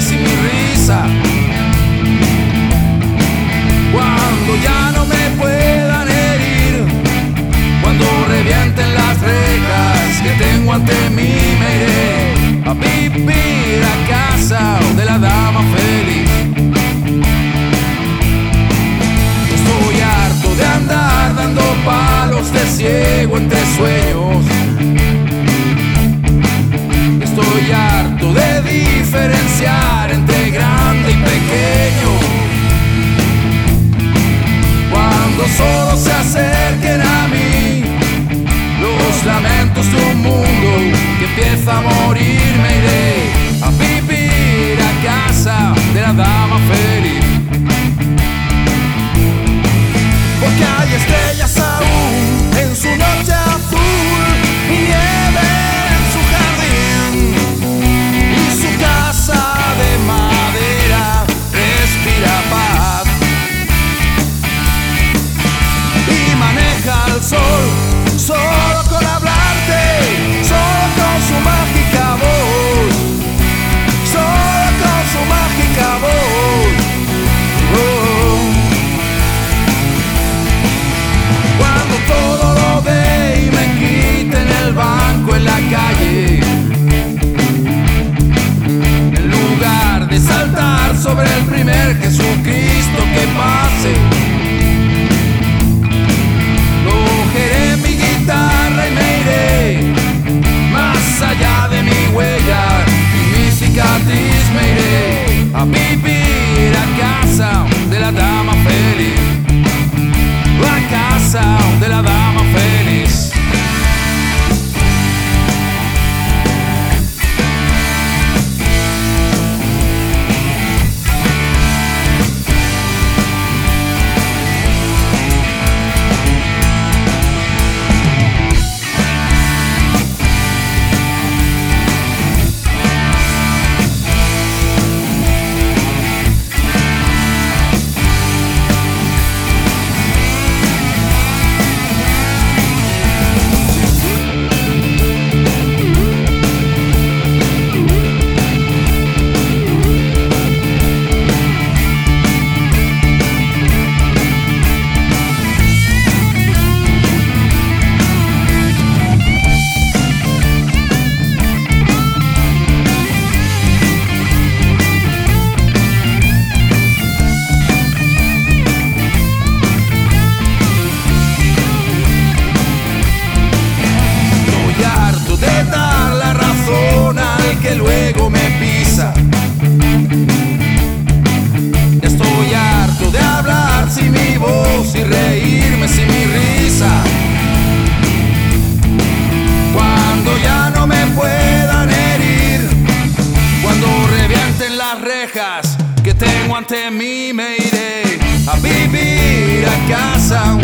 sin mi risa. Cuando ya no me puedan herir, cuando revienten las reglas que tengo ante mí, me iré a vivir a casa de la dama feliz. Estoy harto de andar dando palos de ciego entre sueños. Diferenciar entre grande y pequeño. Cuando solo se acerquen a mí los lamentos de un mundo que empieza a morir, me iré a vivir sobre el primer Jesucristo que luego me pisa. Estoy harto de hablar sin mi voz y reírme sin mi risa. Cuando ya no me puedan herir, cuando revienten las rejas que tengo ante mí, me iré a vivir a casa